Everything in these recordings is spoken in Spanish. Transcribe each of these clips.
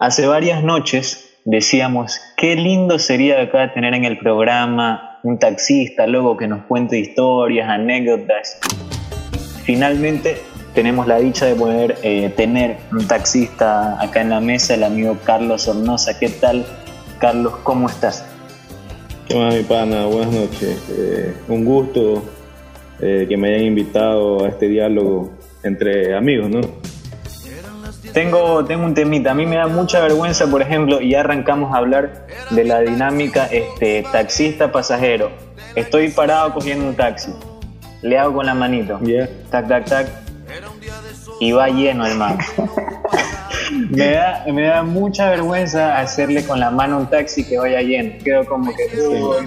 Hace varias noches decíamos, qué lindo sería acá tener en el programa un taxista, luego que nos cuente historias, anécdotas. Finalmente tenemos la dicha de poder eh, tener un taxista acá en la mesa, el amigo Carlos Hornosa. ¿Qué tal, Carlos? ¿Cómo estás? ¿Qué más, mi pana? Buenas noches. Eh, un gusto eh, que me hayan invitado a este diálogo entre amigos, ¿no? Tengo, tengo un temita. A mí me da mucha vergüenza, por ejemplo, y ya arrancamos a hablar de la dinámica este, taxista-pasajero. Estoy parado cogiendo un taxi. Le hago con la manito. Tac, tac, tac. Y va lleno el man. me, da, me da mucha vergüenza hacerle con la mano un taxi que vaya lleno. Quedo como que,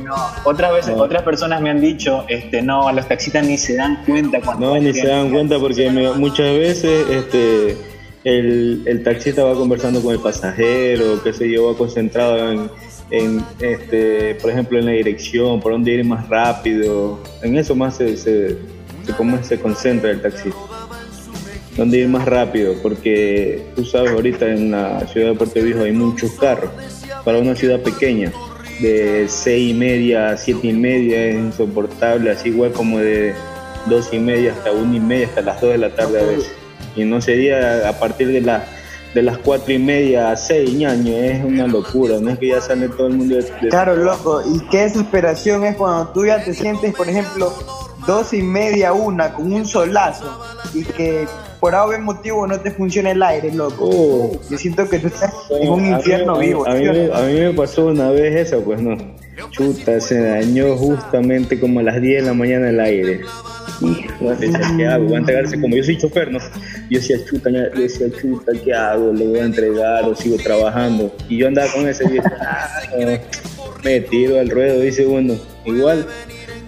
no. Otras veces, otras personas me han dicho, este, no, los taxistas ni se dan cuenta cuando. No, ni se dan cuenta porque muchas veces, este el, el, taxista va conversando con el pasajero, qué sé yo, concentrado en, en, este, por ejemplo, en la dirección, por dónde ir más rápido. En eso más se, se, se, se concentra el taxista. Dónde ir más rápido, porque tú sabes, ahorita en la ciudad de Puerto Viejo hay muchos carros. Para una ciudad pequeña, de seis y media a siete y media es insoportable, así igual como de dos y media hasta una y media, hasta las dos de la tarde a veces y no sería a partir de, la, de las cuatro y media a seis años, es una locura, no es que ya sale todo el mundo de, Claro, loco, y qué desesperación es cuando tú ya te sientes, por ejemplo, dos y media, una, con un solazo, y que por algún motivo no te funciona el aire, loco. Oh. Yo siento que tú estás en un infierno vivo. A mí, a mí, me pasó una vez eso, pues no. Chuta, se dañó justamente como a las 10 de la mañana el aire. ¿Qué hago? Voy a entregarse como yo soy chofer, ¿no? Yo decía, chuta, yo decía, chuta, ¿qué hago? Le voy a entregar o sigo trabajando. Y yo andaba con ese y decía, ah, me tiro al ruedo, dice uno. Igual,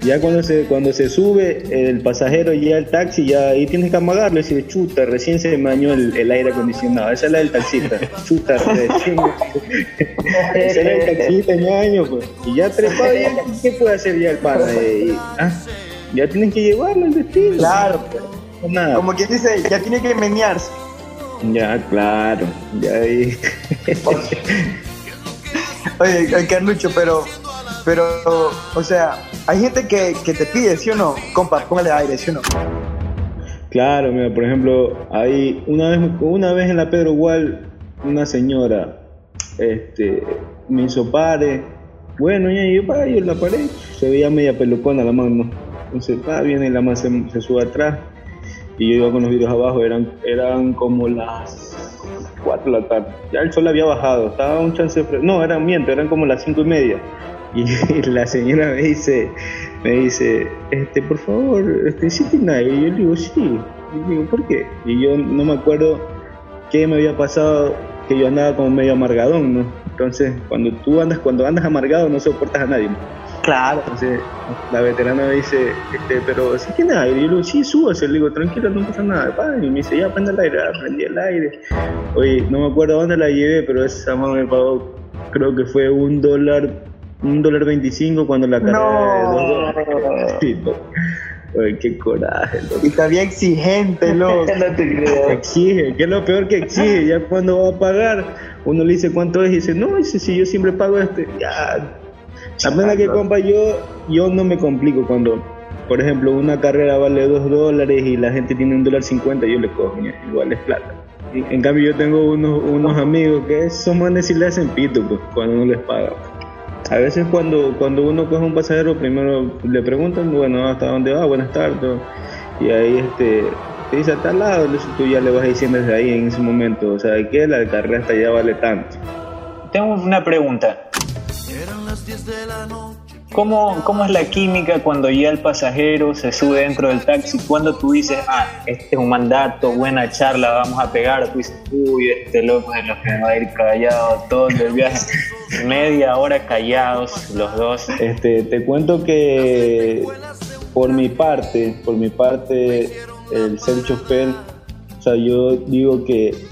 ya cuando se, cuando se sube el pasajero ya el taxi, ya ahí tienes que amagarlo y decir, chuta, recién se me dañó el, aire acondicionado. Esa es la del taxista. Chuta, recién. Esa es la del taxista, pues. Y ya trepado, ¿qué puede hacer ya el pana? ¿ah? Ya tienen que llevarlo al destino. Claro, pues. Nada. Como quien dice, ya tiene que menearse. Ya, claro, ya ahí. Oye, Carlucho, pero, pero, o sea, hay gente que, que te pide, ¿sí o no? Compa, póngale aire, ¿sí o no? Claro, mira, por ejemplo, hay una vez, una vez en la Pedro Gual, una señora este, me hizo pare. Bueno, y yo, yo la paré, se veía media pelucona la mano entonces, va, viene la más se, sube atrás y yo iba con los vidrios abajo, eran, eran como las 4 de la tarde. Ya el sol había bajado, estaba un chance de No, eran miento, eran como las 5 y media. Y la señora me dice, me dice, este, por favor, este, ¿sí tiene aire? Y yo le digo, sí. Y digo, ¿por qué? Y yo no me acuerdo qué me había pasado, que yo andaba como medio amargadón, ¿no? Entonces, cuando tú andas, cuando andas amargado no soportas a nadie. Claro. Entonces, la veterana me dice, este, pero ¿sí tiene aire? Y yo le digo, sí, súbase. Le digo, tranquilo, no pasa nada. Y me dice, ya, prende el aire. Ah, prendí el aire. Oye, no me acuerdo dónde la llevé, pero esa mamá me pagó, creo que fue un dólar, un dólar veinticinco cuando la carrera no. de dos dólares. Oye, qué coraje, loco. Y todavía exigente, loco. no te creo. Exige, que es lo peor que exige. Ya cuando va a pagar, uno le dice cuánto es y dice, no, dice, si yo siempre pago este. Ya, Apenas que compa, yo, yo no me complico cuando, por ejemplo, una carrera vale dos dólares y la gente tiene un dólar cincuenta, yo le cojo, igual es plata. en cambio yo tengo unos, unos amigos que son manes y le hacen pito pues, cuando no les paga. A veces cuando, cuando uno coge un pasajero, primero le preguntan, bueno, ¿hasta dónde va? Buenas tardes. Y ahí este, te dice a tal lado, entonces tú ya le vas diciendo desde ahí en ese momento, o sea, que la carrera hasta allá vale tanto. Tengo una pregunta. ¿Cómo, ¿Cómo es la química cuando ya el pasajero se sube dentro del taxi? Cuando tú dices, ah, este es un mandato, buena charla, vamos a pegar, tú dices, uy, este loco es lo que va a ir callado todo el viaje. Media hora callados los dos. Este, te cuento que por mi parte, por mi parte, el ser chofer, o sea, yo digo que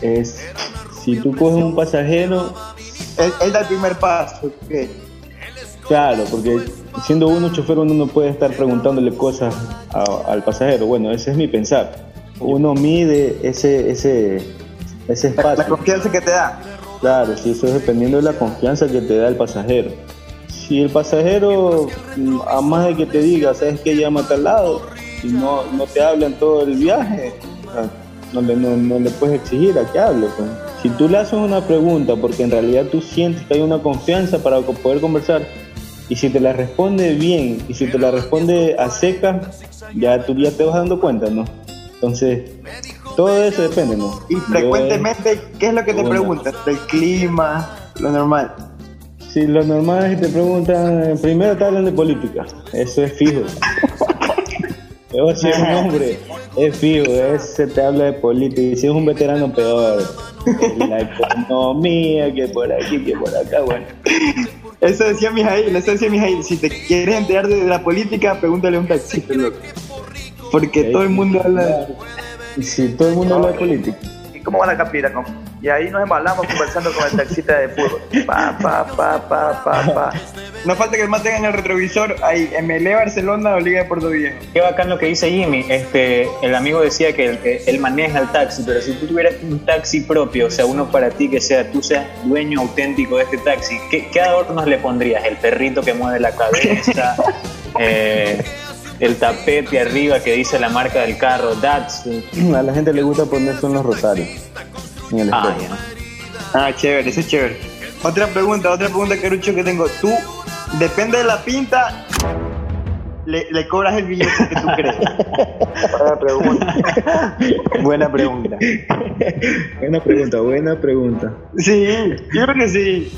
es, si tú coges un pasajero, es, el primer paso. Claro, porque siendo uno chofer uno no puede estar preguntándole cosas al pasajero. Bueno, ese es mi pensar. Uno mide ese, ese, ese espacio. La confianza que te da. Claro, sí, eso es dependiendo de la confianza que te da el pasajero. Si el pasajero, mm, a más de que te diga, sabes que llama a tal lado, y no, no te habla en todo el viaje, no le, no, le puedes exigir a que hable. Pues. Si tú le haces una pregunta porque en realidad tú sientes que hay una confianza para poder conversar, y si te la responde bien y si te la responde a seca, ya tú ya te vas dando cuenta, ¿no? Entonces, todo eso depende, ¿no? Y frecuentemente, ¿qué es lo que te preguntan? ¿El clima? Lo normal. Sí, lo normal es que te preguntan, primero te hablan de política, eso es fijo. Yo es un hombre, es fijo, se te habla de política, y si es un veterano peor, la economía, que por aquí, que por acá, bueno. Eso decía Mijail, eso decía Mijail. Si te quieres enterar de la política, pregúntale a un taxista, Porque todo el mundo habla. Si todo el mundo habla de política. ¿Y cómo va la capira? Y ahí nos embalamos conversando con el taxista de fútbol. Pa, pa, pa, pa, pa, pa. No falta que el más tenga en el retrovisor ahí, MLE Barcelona o Liga de Puerto Viejo. Qué bacán lo que dice Jimmy. Este, el amigo decía que él, maneja el taxi, pero si tú tuvieras un taxi propio, o sea, uno para ti que sea, tú seas dueño auténtico de este taxi, ¿qué, qué adornos le pondrías? ¿El perrito que mueve la cabeza? eh, el tapete arriba que dice la marca del carro, Datsun. A la gente le gusta ponerse los rosarios. ah, ah, chévere, eso es chévere. Otra pregunta, otra pregunta, Carucho, que tengo. ¿Tú, depende de la pinta, le, le cobras el billete que tú crees? buena pregunta. buena pregunta. buena pregunta, buena pregunta. Sí, yo creo que sí.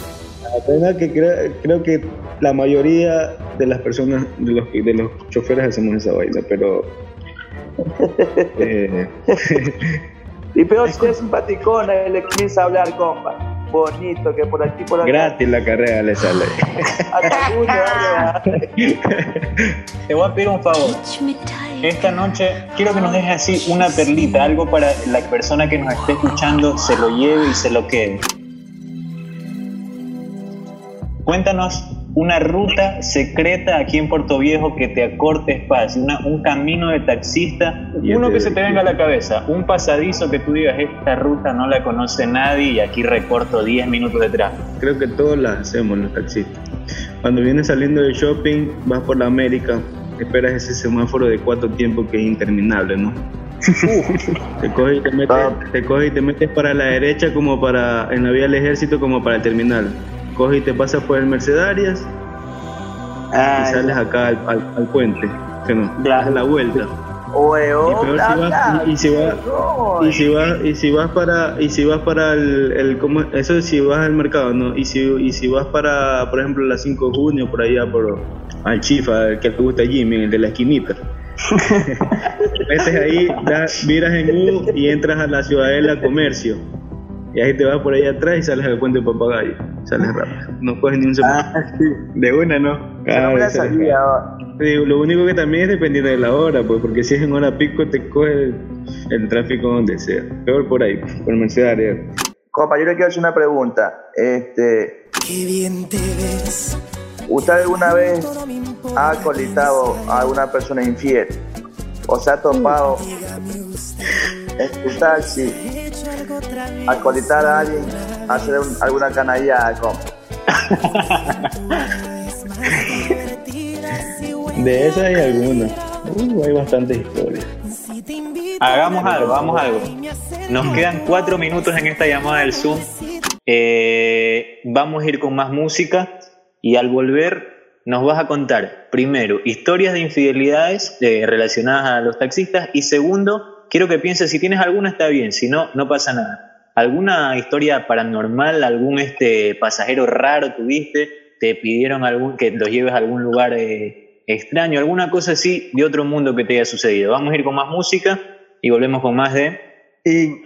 La que creo, que la mayoría de las personas, de los, de los choferes hacemos esa vaina, pero... Eh, y peor si es simpaticona y le comienza a hablar, compa. Bonito, que por aquí, por acá. Gratis la carrera le sale. Te voy a pedir un favor. Esta noche quiero que nos dejes así una perlita, algo para la persona que nos esté escuchando se lo lleve y se lo quede. Cuéntanos una ruta secreta aquí en Puerto Viejo que te acorte espacio, un camino de taxista, uno que se te venga a la cabeza, un pasadizo que tú digas, esta ruta no la conoce nadie y aquí recorto 10 minutos de tráfico. Creo que todos la hacemos los taxistas. Cuando vienes saliendo del shopping, vas por la América, esperas ese semáforo de cuatro tiempos que es interminable, ¿no? te, coges y te, metes, te coges y te metes para la derecha como para en la vía del ejército como para el terminal coges y te pasas por el Mercedarias y sales acá al, puente, que no, das la vuelta. y, si vas, y, si vas, y si vas para y si vas para el, el como, eso si vas al mercado no y si y si vas para por ejemplo la 5 de junio por allá por al Chifa el que te gusta Jimmy el de la esquinita. Metes ahí miras en U y entras a la ciudadela comercio. Y ahí te vas por ahí atrás y sales al puente de papagayo. Sales rápido. No coges ni un segundo. Ah, sí. De una, ¿no? Claro, lo único que también es dependiendo de la hora, pues, porque si es en hora pico te coge el, tráfico donde sea. Peor por ahí, por Mercedes. Compa, yo le quiero hacer una pregunta. Este. Qué bien te ves. ¿Usted alguna vez ha colitado a alguna persona infiel? ¿O se ha topado en tu taxi acolitar a alguien, hacer alguna canalla De esas hay algunas. Uh, hay bastantes historias. Hagamos algo, hagamos algo. Nos quedan cuatro minutos en esta llamada del Zoom. Eh, vamos a ir con más música y al volver nos vas a contar, primero, historias de infidelidades eh, relacionadas a los taxistas y segundo, quiero que pienses, si tienes alguna está bien, si no, no pasa nada. ¿Alguna historia paranormal, algún este pasajero raro tuviste? ¿Te pidieron algún, que los lleves a algún lugar eh, extraño? ¿Alguna cosa así de otro mundo que te haya sucedido? Vamos a ir con más música y volvemos con más de... Y...